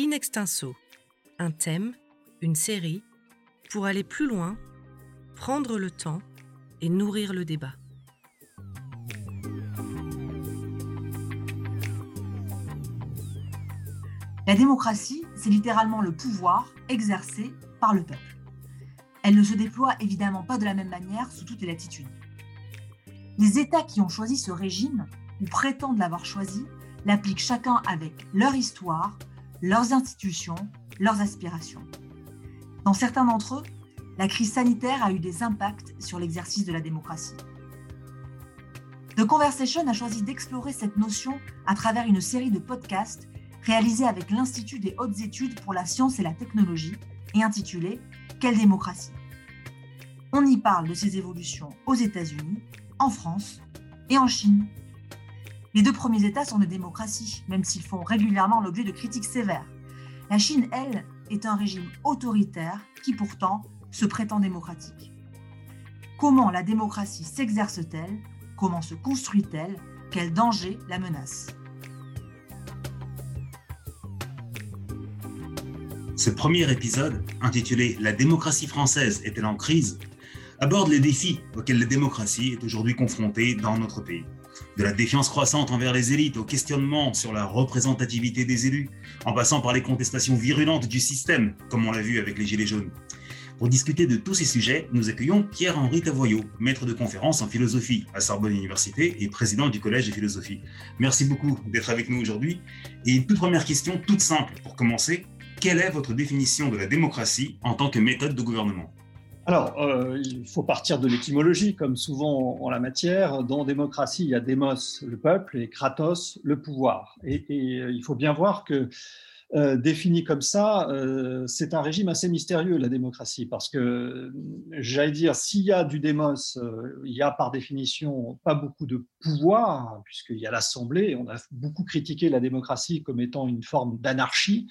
In extenso, un thème, une série, pour aller plus loin, prendre le temps et nourrir le débat. La démocratie, c'est littéralement le pouvoir exercé par le peuple. Elle ne se déploie évidemment pas de la même manière sous toutes les latitudes. Les États qui ont choisi ce régime, ou prétendent l'avoir choisi, l'appliquent chacun avec leur histoire, leurs institutions, leurs aspirations. Dans certains d'entre eux, la crise sanitaire a eu des impacts sur l'exercice de la démocratie. The Conversation a choisi d'explorer cette notion à travers une série de podcasts réalisés avec l'Institut des hautes études pour la science et la technologie et intitulé Quelle démocratie? On y parle de ces évolutions aux États-Unis, en France et en Chine. Les deux premiers États sont des démocraties, même s'ils font régulièrement l'objet de critiques sévères. La Chine, elle, est un régime autoritaire qui pourtant se prétend démocratique. Comment la démocratie s'exerce-t-elle? Comment se construit-elle? Quel danger la menace? Ce premier épisode, intitulé La démocratie française est-elle en crise? aborde les défis auxquels la démocratie est aujourd'hui confrontée dans notre pays. De la défiance croissante envers les élites au questionnement sur la représentativité des élus, en passant par les contestations virulentes du système, comme on l'a vu avec les Gilets jaunes. Pour discuter de tous ces sujets, nous accueillons Pierre-Henri Tavoyot, maître de conférence en philosophie à Sorbonne Université et président du Collège de philosophie. Merci beaucoup d'être avec nous aujourd'hui. Et une toute première question, toute simple pour commencer. Quelle est votre définition de la démocratie en tant que méthode de gouvernement? Alors, euh, il faut partir de l'étymologie, comme souvent en la matière. Dans démocratie, il y a démos, le peuple, et kratos, le pouvoir. Et, et il faut bien voir que euh, défini comme ça, euh, c'est un régime assez mystérieux, la démocratie, parce que, j'allais dire, s'il y a du démos, euh, il y a par définition pas beaucoup de pouvoir, puisqu'il y a l'Assemblée, on a beaucoup critiqué la démocratie comme étant une forme d'anarchie,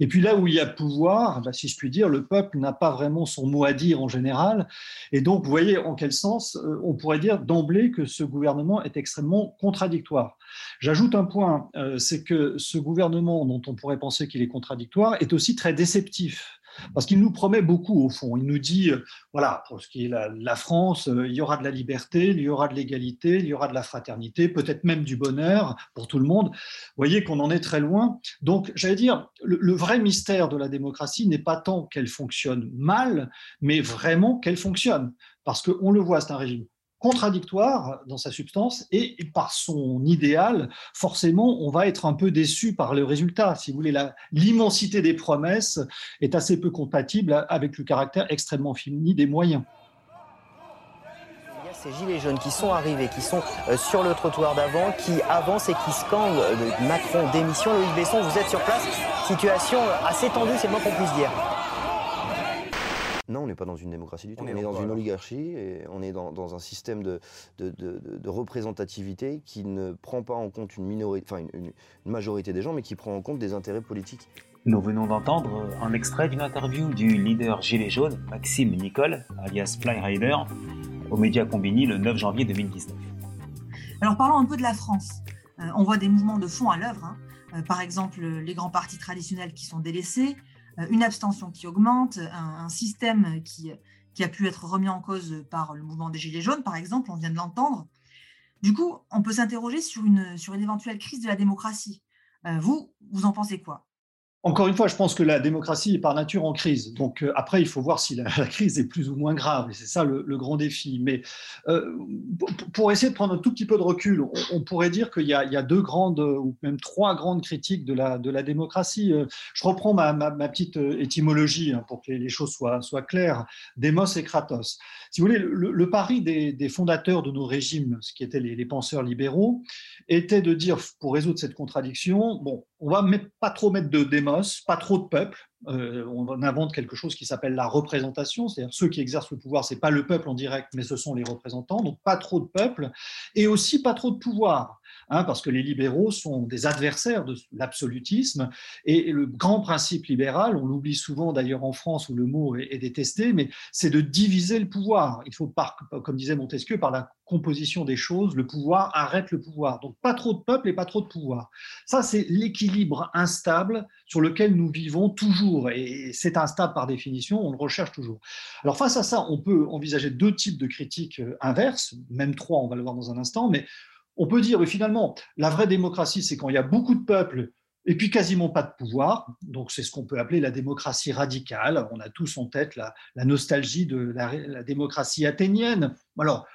et puis là où il y a pouvoir, bah, si je puis dire, le peuple n'a pas vraiment son mot à dire en général. Et donc, vous voyez en quel sens euh, on pourrait dire d'emblée que ce gouvernement est extrêmement contradictoire. J'ajoute un point, euh, c'est que ce gouvernement dont on pourrait penser qu'il est contradictoire est aussi très déceptif. Parce qu'il nous promet beaucoup, au fond. Il nous dit, euh, voilà, pour ce qui est la, la France, euh, il y aura de la liberté, il y aura de l'égalité, il y aura de la fraternité, peut-être même du bonheur pour tout le monde. Vous voyez qu'on en est très loin. Donc, j'allais dire, le, le vrai mystère de la démocratie n'est pas tant qu'elle fonctionne mal, mais vraiment qu'elle fonctionne. Parce qu'on le voit, c'est un régime contradictoire dans sa substance et par son idéal, forcément, on va être un peu déçu par le résultat. Si vous voulez, l'immensité des promesses est assez peu compatible avec le caractère extrêmement fini des moyens ces gilets jaunes qui sont arrivés, qui sont euh, sur le trottoir d'avant, qui avancent et qui scandent euh, Macron démission. Loïc Besson, vous êtes sur place. Situation assez tendue, c'est le moins qu'on puisse dire. Non, on n'est pas dans une démocratie du tout. On, est, dans une oligarchie et on est dans, un système de, de, représentativité qui ne prend pas en compte une, minorité, enfin une, majorité des gens, mais qui prend en compte des intérêts politiques. Nous venons d'entendre un extrait d'une interview du leader Gilet jaune, Maxime Nicole, alias Flyrider, aux médias Combini le 9 janvier 2019. Alors parlons un peu de la France. Euh, on voit des mouvements de fond à l'œuvre. Hein. Euh, par exemple, les grands partis traditionnels qui sont délaissés, euh, une abstention qui augmente, un, système qui, a pu être remis en cause par le mouvement des Gilets jaunes, par exemple, on vient de l'entendre. Du coup, on peut s'interroger sur une, sur une éventuelle crise de la démocratie. Euh, vous, vous en pensez quoi? Encore une fois, je pense que la démocratie est par nature en crise. Donc euh, après, il faut voir si la, crise est plus ou moins grave. Et c'est ça le, grand défi. Mais euh, pour essayer de prendre un tout petit peu de recul, on, pourrait dire qu'il y, a deux grandes ou même trois grandes critiques de la, démocratie. Euh, je reprends ma, petite euh, étymologie hein, pour que les choses soient, claires. Demos et Kratos. Si vous voulez, le, pari des, des, fondateurs de nos régimes, ce qui étaient les, les penseurs libéraux, était de dire, pour résoudre cette contradiction, bon, on va pas trop mettre de démos, pas trop de peuple. Euh, on invente quelque chose qui s'appelle la représentation, c'est-à-dire ceux qui exercent le pouvoir, c'est pas le peuple en direct, mais ce sont les représentants. Donc pas trop de peuple et aussi pas trop de pouvoir. Hein, parce que les libéraux sont des adversaires de l'absolutisme. Et le grand principe libéral, on l'oublie souvent d'ailleurs en France où le mot est, détesté, mais c'est de diviser le pouvoir. Il faut, par, comme disait Montesquieu, par la composition des choses, le pouvoir arrête le pouvoir. Donc pas trop de peuple et pas trop de pouvoir. Ça, c'est l'équilibre instable sur lequel nous vivons toujours. Et c'est instable par définition, on le recherche toujours. Alors face à ça, on peut envisager deux types de critiques euh, inverses, même trois, on va le voir dans un instant, mais on peut dire, finalement, la vraie démocratie, c'est quand il y a beaucoup de peuples et puis quasiment pas de pouvoir. Donc c'est ce qu'on peut appeler la démocratie radicale. On a tous en tête la, nostalgie de la, la, démocratie athénienne. Alors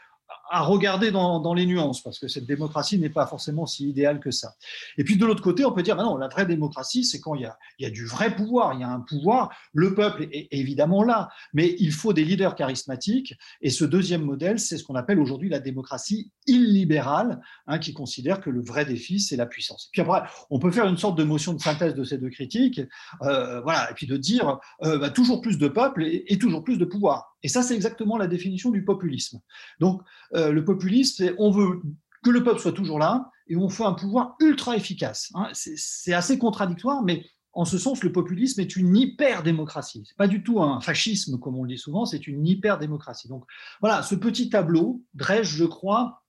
à regarder dans, les nuances, parce que cette démocratie n'est pas forcément si idéale que ça. Et puis de l'autre côté, on peut dire, ben non, la vraie démocratie, c'est quand il y, a, du vrai pouvoir, il y a un pouvoir, le peuple est évidemment là, mais il faut des leaders charismatiques, et ce deuxième modèle, c'est ce qu'on appelle aujourd'hui la démocratie illibérale, hein, qui considère que le vrai défi, c'est la puissance. Et puis après, on peut faire une sorte de motion de synthèse de ces deux critiques, euh, voilà, et puis de dire, euh, bah, toujours plus de peuple et toujours plus de pouvoir. Et ça, c'est exactement la définition du populisme. Donc, euh, le populisme, c'est on veut que le peuple soit toujours là et on fait un pouvoir ultra efficace. Hein. C'est assez contradictoire, mais en ce sens, le populisme est une hyper-démocratie. Ce pas du tout un fascisme, comme on le dit souvent, c'est une hyper-démocratie. Donc voilà, ce petit tableau dresse, je crois,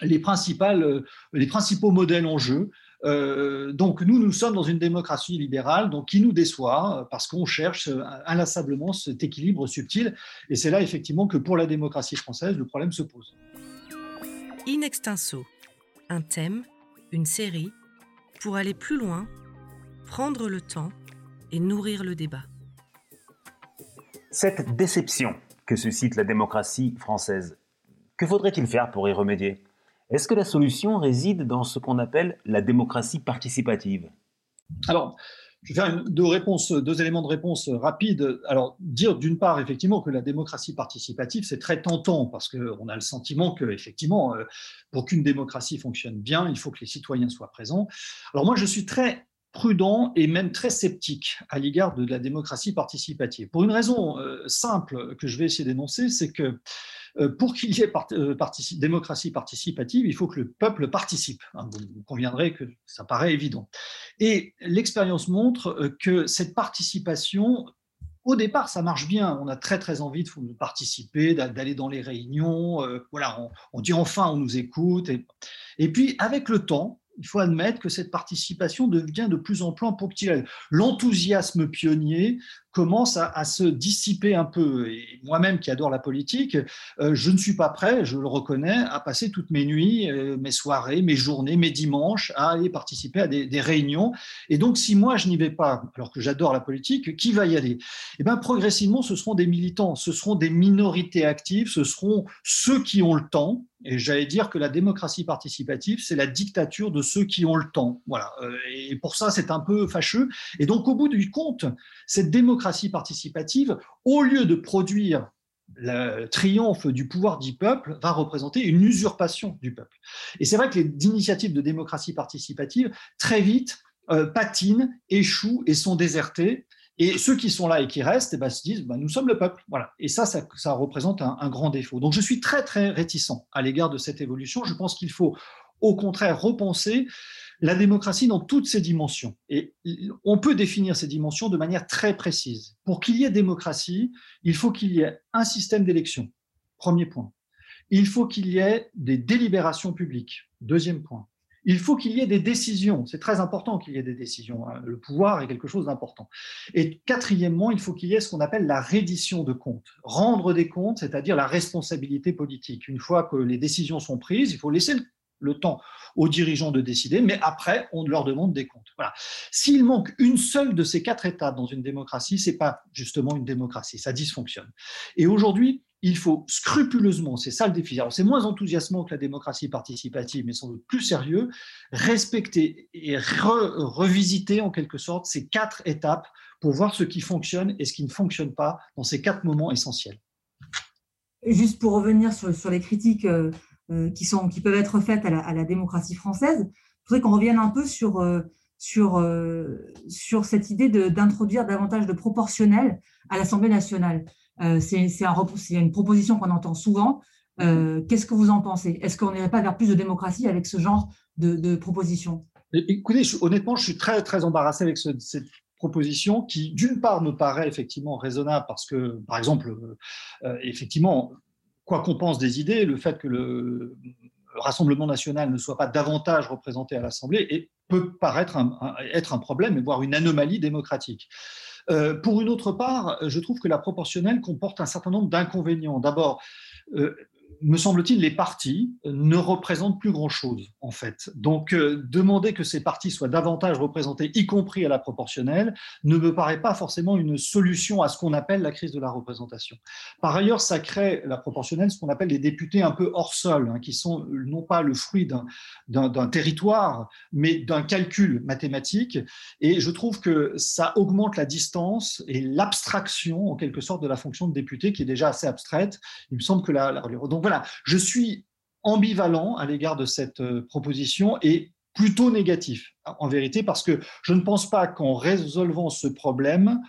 les, principales, euh, les principaux modèles en jeu. Euh, donc nous, nous sommes dans une démocratie libérale, donc qui nous déçoit euh, parce qu'on cherche euh, inlassablement cet équilibre subtil. Et c'est là effectivement que pour la démocratie française, le problème se pose. In extenso, un thème, une série, pour aller plus loin, prendre le temps et nourrir le débat. Cette déception que suscite la démocratie française, que faudrait-il faire pour y remédier? Est-ce que la solution réside dans ce qu'on appelle la démocratie participative? Alors, je vais faire deux, deux éléments de réponse rapides. Alors, dire d'une part, effectivement, que la démocratie participative, c'est très tentant parce qu'on a le sentiment que, effectivement, euh, pour qu'une démocratie fonctionne bien, il faut que les citoyens soient présents. Alors, moi, je suis très prudent et même très sceptique à l'égard de la démocratie participative. Pour une raison euh, simple que je vais essayer d'énoncer, c'est que euh, pour qu'il y ait euh, démocratie participative, il faut que le peuple participe. Hein, vous conviendrez que ça paraît évident. Et l'expérience montre que cette participation au départ, ça marche bien. On a très très envie de participer, d'aller dans les réunions. voilà, on, dit enfin on nous écoute. et, puis avec le temps, il faut admettre que cette participation devient de plus en plus ponctuelle. L'enthousiasme pionnier commence à, se dissiper un peu. Moi-même qui adore la politique, euh, je ne suis pas prêt, je le reconnais, à passer toutes mes nuits, euh, mes soirées, mes journées, mes dimanches à aller participer à des, réunions. Et donc, si moi je n'y vais pas, alors que j'adore la politique, qui va y aller? Eh bien, progressivement, ce seront des militants, ce seront des minorités actives, ce seront ceux qui ont le temps. Et j'allais dire que la démocratie participative, c'est la dictature de ceux qui ont le temps. Voilà. Euh, et pour ça, c'est un peu fâcheux. Et donc, au bout du compte, cette démocratie participative, au lieu de produire le triomphe du pouvoir du peuple, va représenter une usurpation du peuple. Et c'est vrai que les initiatives de démocratie participative, très vite, euh, patinent, échouent et sont désertées. Et ceux qui sont là et qui restent eh ben, se disent bah, nous sommes le peuple. Voilà. Et ça, ça, représente un, un, grand défaut. Donc je suis très, très réticent à l'égard de cette évolution. Je pense qu'il faut au contraire repenser la démocratie dans toutes ses dimensions. Et on peut définir ces dimensions de manière très précise. Pour qu'il y ait démocratie, il faut qu'il y ait un système d'élection. Premier point. Il faut qu'il y ait des délibérations publiques. Deuxième point. Il faut qu'il y ait des décisions. C'est très important qu'il y ait des décisions. Hein. Le pouvoir est quelque chose d'important. Et quatrièmement, il faut qu'il y ait ce qu'on appelle la reddition de comptes. Rendre des comptes, c'est-à-dire la responsabilité politique. Une fois que les décisions sont prises, il faut laisser le le temps aux dirigeants de décider, mais après, on leur demande des comptes. Voilà. S'il manque une seule de ces quatre étapes dans une démocratie, c'est pas justement une démocratie, ça dysfonctionne. Et aujourd'hui, il faut scrupuleusement, c'est ça le défi, c'est moins enthousiasmant que la démocratie participative, mais sans doute plus sérieux, respecter et revisiter en quelque sorte ces quatre étapes pour voir ce qui fonctionne et ce qui ne fonctionne pas dans ces quatre moments essentiels. Juste pour revenir sur, les critiques euh, qui, sont, qui peuvent être faites à la, démocratie française. Je voudrais qu'on revienne un peu sur, euh, sur, euh, sur cette idée d'introduire davantage de proportionnel à l'Assemblée nationale. C'est une proposition qu'on entend souvent. Qu'est-ce que vous en pensez? Est-ce qu'on n'irait pas vers plus de démocratie avec ce genre de, proposition? Écoutez, honnêtement, je suis très, très embarrassé avec cette proposition qui, d'une part, me paraît effectivement raisonnable parce que, par exemple, euh, effectivement, quoi qu'on pense des idées, le fait que le Rassemblement national ne soit pas davantage représenté à l'Assemblée peut paraître être un problème voire une anomalie démocratique. Euh, pour une autre part, je trouve que la proportionnelle comporte un certain nombre d'inconvénients. D'abord, euh, me semble-t-il, les partis ne représentent plus grand-chose, en fait. Donc, euh, demander que ces partis soient davantage représentés, y compris à la proportionnelle, ne me paraît pas forcément une solution à ce qu'on appelle la crise de la représentation. Par ailleurs, ça crée, la proportionnelle, ce qu'on appelle des députés un peu hors sol, hein, qui sont non pas le fruit d'un territoire, mais d'un calcul mathématique. Et je trouve que ça augmente la distance et l'abstraction, en quelque sorte, de la fonction de député, qui est déjà assez abstraite. Il me semble que la... Donc, voilà, je suis ambivalent à l'égard de cette euh, proposition et plutôt négatif, en vérité, parce que je ne pense pas qu'en résolvant ce problème,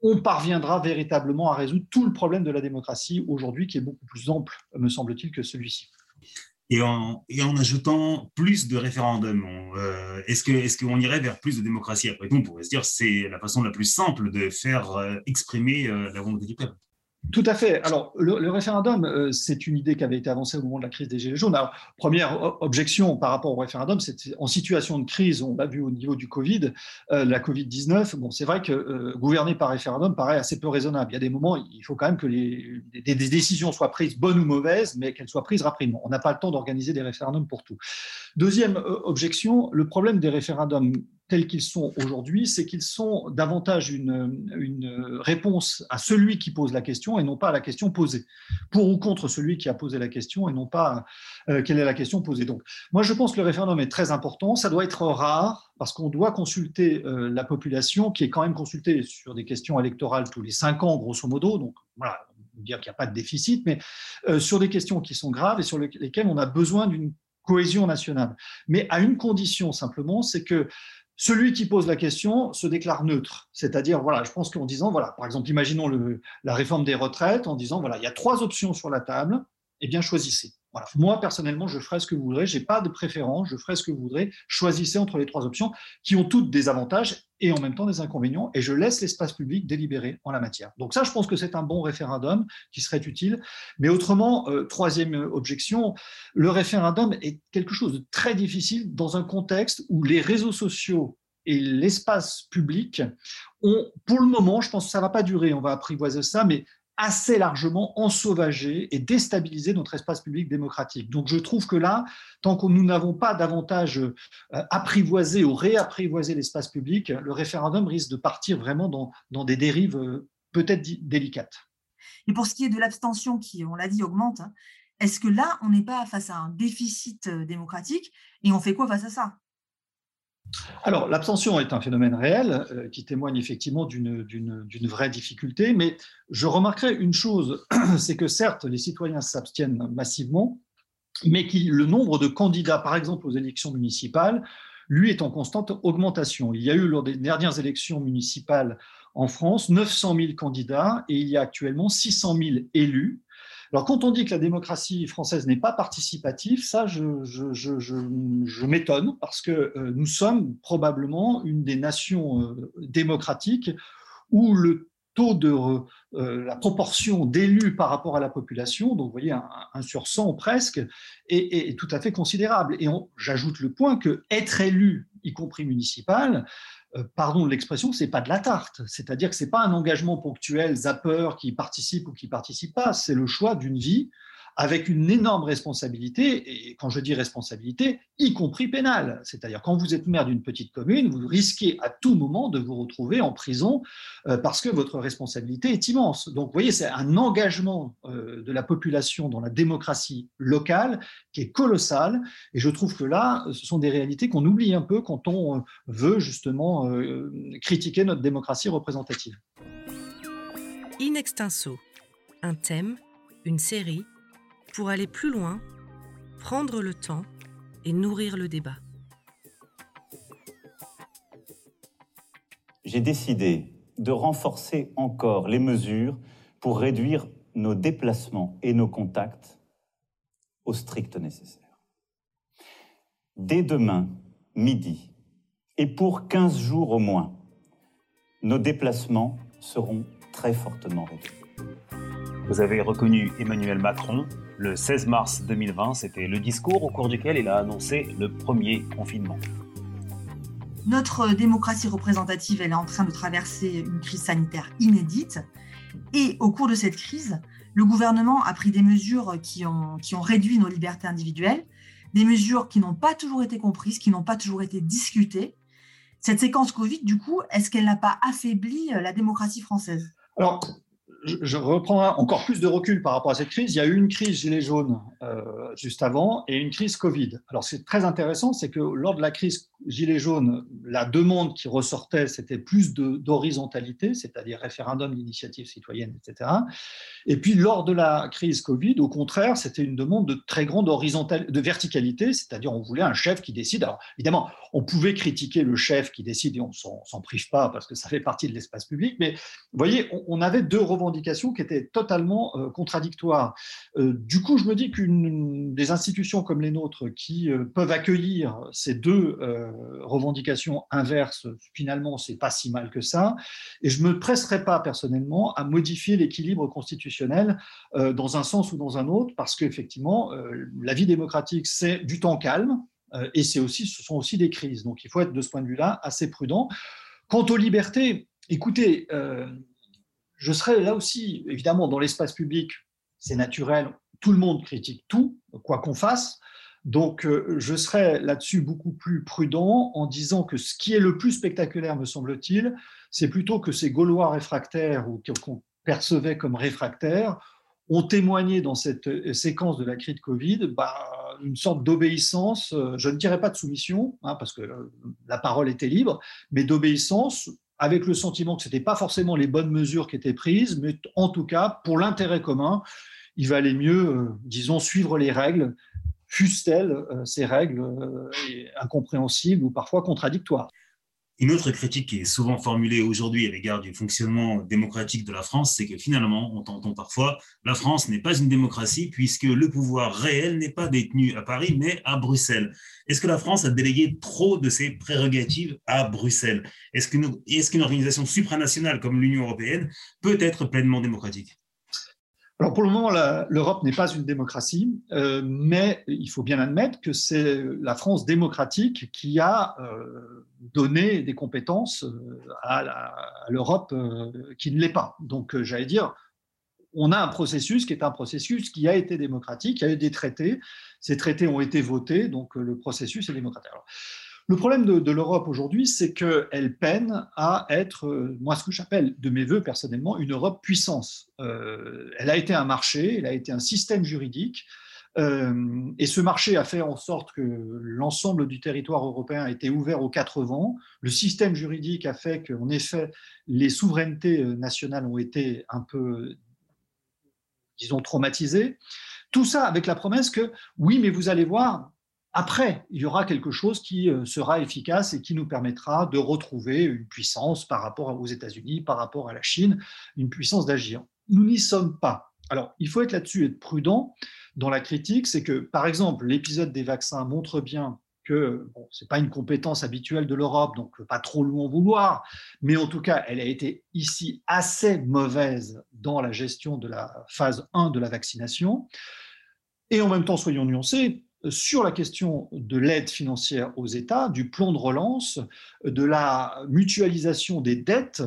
on parviendra véritablement à résoudre tout le problème de la démocratie aujourd'hui, qui est beaucoup plus ample, me semble-t-il, que celui-ci. Et en, ajoutant plus de référendums, euh, est-ce qu'on est qu'on irait vers plus de démocratie? Après tout, on pourrait se dire que c'est la façon la plus simple de faire euh, exprimer la volonté du peuple. Tout à fait. Alors, le, référendum, euh, c'est une idée qui avait été avancée au moment de la crise des Gilets jaunes. Alors, première objection par rapport au référendum, c'est en situation de crise, on l'a vu au niveau du Covid, euh, la Covid-19. Bon, c'est vrai que euh, gouverner par référendum paraît assez peu raisonnable. Il y a des moments, il faut quand même que les, des, des décisions soient prises, bonnes ou mauvaises, mais qu'elles soient prises rapidement. On n'a pas le temps d'organiser des référendums pour tout. Deuxième objection, le problème des référendums tels qu'ils sont aujourd'hui, c'est qu'ils sont davantage une, réponse à celui qui pose la question et non pas à la question posée. Pour ou contre celui qui a posé la question et non pas euh, quelle est la question posée. Donc, moi, je pense que le référendum est très important. Ça doit être rare parce qu'on doit consulter euh, la population qui est quand même consultée sur des questions électorales tous les cinq ans, grosso modo. Donc, voilà, dire qu'il n'y a pas de déficit, mais euh, sur des questions qui sont graves et sur lesquelles on a besoin d'une cohésion nationale. Mais à une condition simplement, c'est que celui qui pose la question se déclare neutre. C'est-à-dire, voilà, je pense qu'en disant, voilà, par exemple, imaginons la réforme des retraites, en disant, voilà, il y a trois options sur la table, eh bien, choisissez. Moi, personnellement, je ferai ce que vous voudrez. Je n'ai pas de préférence. Je ferai ce que vous voudrez. Choisissez entre les trois options qui ont toutes des avantages et en même temps des inconvénients. Et je laisse l'espace public délibérer en la matière. Donc ça, je pense que c'est un bon référendum qui serait utile. Mais autrement, euh, troisième objection, le référendum est quelque chose de très difficile dans un contexte où les réseaux sociaux et l'espace public ont, pour le moment, je pense que ça ne va pas durer, on va apprivoiser ça, mais assez largement ensauvager et déstabiliser notre espace public démocratique. Donc je trouve que là, tant que nous n'avons pas davantage euh, apprivoisé ou réapprivoisé l'espace public, le référendum risque de partir vraiment dans, dans des dérives euh, peut-être délicates. Et pour ce qui est de l'abstention qui, on l'a dit, augmente, hein, est-ce que là, on n'est pas face à un déficit euh, démocratique et on fait quoi face à ça? Alors, l'abstention est un phénomène réel euh, qui témoigne effectivement d'une vraie difficulté, mais je remarquerai une chose, c'est que certes, les citoyens s'abstiennent massivement, mais le nombre de candidats, par exemple aux élections municipales, lui est en constante augmentation. Il y a eu lors des dernières élections municipales en France 900 000 candidats et il y a actuellement 600 000 élus alors, quand on dit que la démocratie française n'est pas participative, ça, je, m'étonne parce que euh, nous sommes probablement une des nations euh, démocratiques où le taux de euh, la proportion d'élus par rapport à la population, donc vous voyez un, sur 100 presque, est, est, tout à fait considérable. Et j'ajoute le point que être élu, y compris municipal, pardon de l'expression, c'est pas de la tarte. C'est-à-dire que c'est pas un engagement ponctuel, zapper qui participe ou qui participe pas. C'est le choix d'une vie avec une énorme responsabilité, et quand je dis responsabilité, y compris pénale. C'est-à-dire quand vous êtes maire d'une petite commune, vous risquez à tout moment de vous retrouver en prison euh, parce que votre responsabilité est immense. Donc vous voyez, c'est un engagement euh, de la population dans la démocratie locale qui est colossal, et je trouve que là, ce sont des réalités qu'on oublie un peu quand on euh, veut justement critiquer notre démocratie représentative. In extenso, un thème, une série pour aller plus loin, prendre le temps et nourrir le débat. J'ai décidé de renforcer encore les mesures pour réduire nos déplacements et nos contacts au strict nécessaire. dès demain, midi, et pour 15 jours au moins, nos déplacements seront très fortement réduits. Vous avez reconnu Emmanuel Macron. Le 16 mars 2020, c'était le discours au cours duquel il a annoncé le premier confinement. Notre démocratie représentative, elle est en train de traverser une crise sanitaire inédite. Et au cours de cette crise, le gouvernement a pris des mesures qui ont, qui ont réduit nos libertés individuelles, des mesures qui n'ont pas toujours été comprises, qui n'ont pas toujours été discutées. Cette séquence Covid, du coup, est-ce qu'elle n'a pas affaibli la démocratie française? Alors, je reprends encore plus de recul par rapport à cette crise. Il y a eu une crise gilet jaune euh, juste avant et une crise Covid. Alors, c'est très intéressant, c'est que lors de la crise gilet jaune, la demande qui ressortait, c'était plus d'horizontalité, c'est-à-dire référendum d'initiative citoyenne, etc. Et puis, lors de la crise Covid, au contraire, c'était une demande de très grande de verticalité, c'est-à-dire on voulait un chef qui décide. Alors, évidemment, on pouvait critiquer le chef qui décide et on s'en prive pas parce que ça fait partie de l'espace public, mais vous voyez, on, avait deux revendications qui étaient totalement euh, contradictoires. Euh, du coup, je me dis qu'une des institutions comme les nôtres qui euh, peuvent accueillir ces deux revendications inverses, finalement, c'est pas si mal que ça. Et je me presserai pas personnellement à modifier l'équilibre constitutionnel dans un sens ou dans un autre, parce qu'effectivement, la vie démocratique, c'est du temps calme. Et c'est aussi, ce sont aussi des crises. Donc il faut être de ce point de vue-là assez prudent. Quant aux libertés, écoutez, je serais là aussi, évidemment, dans l'espace public, c'est naturel, tout le monde critique tout, quoi qu'on fasse. Donc, euh, je serais là-dessus beaucoup plus prudent en disant que ce qui est le plus spectaculaire, me semble-t-il, c'est plutôt que ces Gaulois réfractaires ou qu'on percevait comme réfractaires ont témoigné dans cette euh, séquence de la crise de Covid bah, une sorte d'obéissance, euh, je ne dirais pas de soumission, hein, parce que la parole était libre, mais d'obéissance avec le sentiment que ce n'était pas forcément les bonnes mesures qui étaient prises, mais en tout cas, pour l'intérêt commun, il valait mieux, euh, disons, suivre les règles, fussent-elles euh, ces règles euh, incompréhensibles ou parfois contradictoires. Une autre critique qui est souvent formulée aujourd'hui à l'égard du fonctionnement démocratique de la France, c'est que finalement, on entend parfois, la France n'est pas une démocratie puisque le pouvoir réel n'est pas détenu à Paris, mais à Bruxelles. Est-ce que la France a délégué trop de ses prérogatives à Bruxelles? Est-ce qu'une organisation supranationale comme l'Union européenne peut être pleinement démocratique? Alors pour le moment, l'Europe n'est pas une démocratie, euh, mais il faut bien admettre que c'est la France démocratique qui a euh, donné des compétences euh, à l'Europe qui ne l'est pas. Donc j'allais dire, on a un processus qui est un processus qui a été démocratique, il y a eu des traités, ces traités ont été votés, donc le processus est démocratique. Le problème de, l'Europe aujourd'hui, c'est qu'elle peine à être, euh, moi ce que j'appelle de mes voeux personnellement, une Europe puissance. Euh, elle a été un marché, elle a été un système juridique, euh, et ce marché a fait en sorte que l'ensemble du territoire européen a été ouvert aux quatre vents. Le système juridique a fait qu'en effet, les souverainetés nationales ont été un peu, disons, traumatisées. Tout ça avec la promesse que, oui, mais vous allez voir, après, il y aura quelque chose qui euh, sera efficace et qui nous permettra de retrouver une puissance par rapport aux États-Unis, par rapport à la Chine, une puissance d'agir. Nous n'y sommes pas. Alors, il faut être là-dessus, être prudent dans la critique. C'est que, par exemple, l'épisode des vaccins montre bien que bon, ce n'est pas une compétence habituelle de l'Europe, donc pas trop loin vouloir, mais en tout cas, elle a été ici assez mauvaise dans la gestion de la phase 1 de la vaccination. Et en même temps, soyons nuancés, sur la question de l'aide financière aux États, du plan de relance, de la mutualisation des dettes,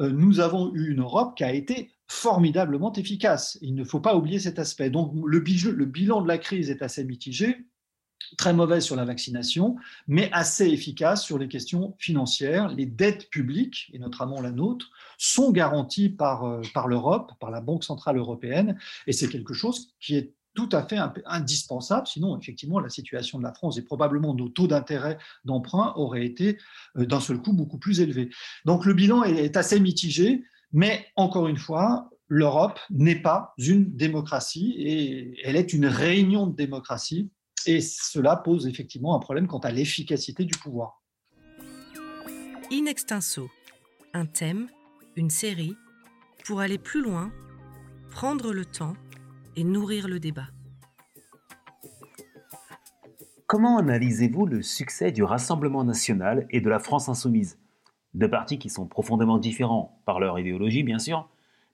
euh, nous avons eu une Europe qui a été formidablement efficace. Il ne faut pas oublier cet aspect. Donc le, bilan de la crise est assez mitigé, très mauvais sur la vaccination, mais assez efficace sur les questions financières. Les dettes publiques, et notamment la nôtre, sont garanties par, euh, par l'Europe, par la Banque centrale européenne, et c'est quelque chose qui est tout à fait indispensable. Sinon, effectivement, la situation de la France et probablement nos taux d'intérêt d'emprunt auraient été euh, d'un seul coup beaucoup plus élevés. Donc le bilan est assez mitigé, mais encore une fois, l'Europe n'est pas une démocratie et elle est une réunion de démocratie. Et cela pose effectivement un problème quant à l'efficacité du pouvoir. In extenso, un thème, une série, pour aller plus loin, prendre le temps et nourrir le débat. comment analysez-vous le succès du Rassemblement national et de la France insoumise? Deux partis qui sont profondément différents par leur idéologie, bien sûr,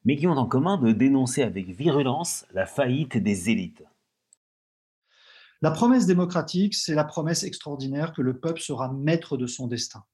mais qui ont en commun de dénoncer avec virulence la faillite des élites. La promesse démocratique, c'est la promesse extraordinaire que le peuple sera maître de son destin.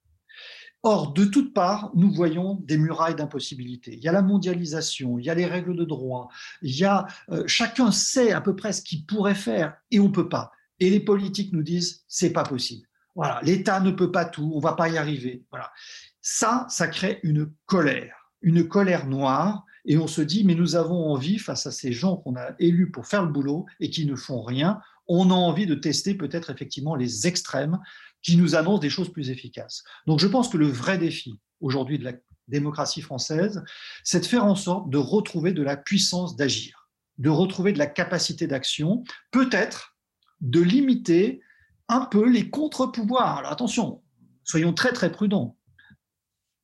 Or, de toutes parts, nous voyons des murailles d'impossibilité. Il y a la mondialisation, il y a les règles de droit, il y a euh, chacun sait à peu près ce qu'il pourrait faire et on peut pas. Et les politiques nous disent c'est pas possible. Voilà, l'État ne peut pas tout, on va pas y arriver. Voilà, ça, ça crée une colère, une colère noire. Et on se dit, mais nous avons envie, face à ces gens qu'on a élus pour faire le boulot et qui ne font rien, on a envie de tester peut-être effectivement les extrêmes qui nous annoncent des choses plus efficaces. Donc je pense que le vrai défi aujourd'hui de la démocratie française, c'est de faire en sorte de retrouver de la puissance d'agir, de retrouver de la capacité d'action, peut-être de limiter un peu les contre-pouvoirs. Alors attention, soyons très très prudents.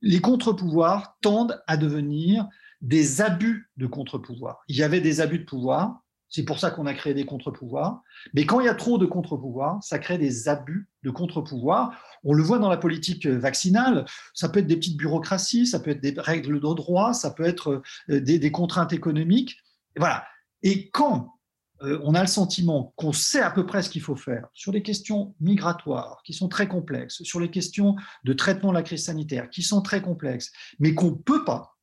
Les contre-pouvoirs tendent à devenir des abus de contre-pouvoirs. Il y avait des abus de pouvoir, c'est pour ça qu'on a créé des contre-pouvoirs. Mais quand il y a trop de contre-pouvoirs, ça crée des abus de contre-pouvoirs. On le voit dans la politique vaccinale. Ça peut être des petites bureaucraties, ça peut être des règles de droit, ça peut être euh, des, contraintes économiques. Et voilà. Et quand euh, on a le sentiment qu'on sait à peu près ce qu'il faut faire sur les questions migratoires, qui sont très complexes, sur les questions de traitement de la crise sanitaire, qui sont très complexes, mais qu'on ne peut pas,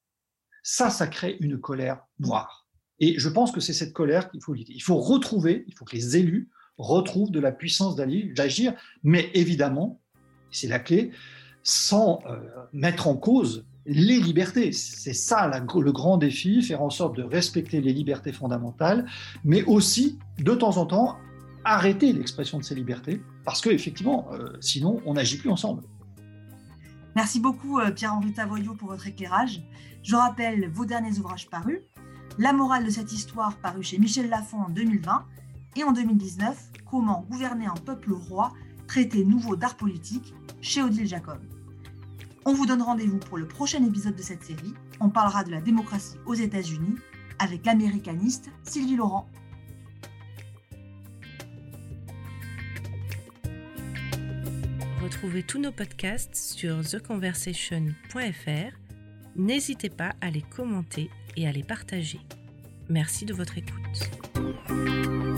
ça, ça crée une colère noire. Et je pense que c'est cette colère qu'il faut lutter. Il faut retrouver, il faut que les élus retrouvent de la puissance d'agir, mais évidemment, c'est la clé, sans euh, mettre en cause les libertés. C'est ça le grand défi, faire en sorte de respecter les libertés fondamentales, mais aussi, de temps en temps, arrêter l'expression de ces libertés, parce qu'effectivement, euh, sinon, on n'agit plus ensemble. Merci beaucoup, euh, Pierre-Henri Tavoyot, pour votre éclairage. Je rappelle vos derniers ouvrages parus la morale de cette histoire parue chez Michel Lafon en 2020 et en 2019, Comment gouverner un peuple roi, traité nouveau d'art politique chez Odile Jacob. On vous donne rendez-vous pour le prochain épisode de cette série. On parlera de la démocratie aux États-Unis avec l'américaniste Sylvie Laurent. Retrouvez tous nos podcasts sur theconversation.fr. N'hésitez pas à les commenter et à les partager. Merci de votre écoute.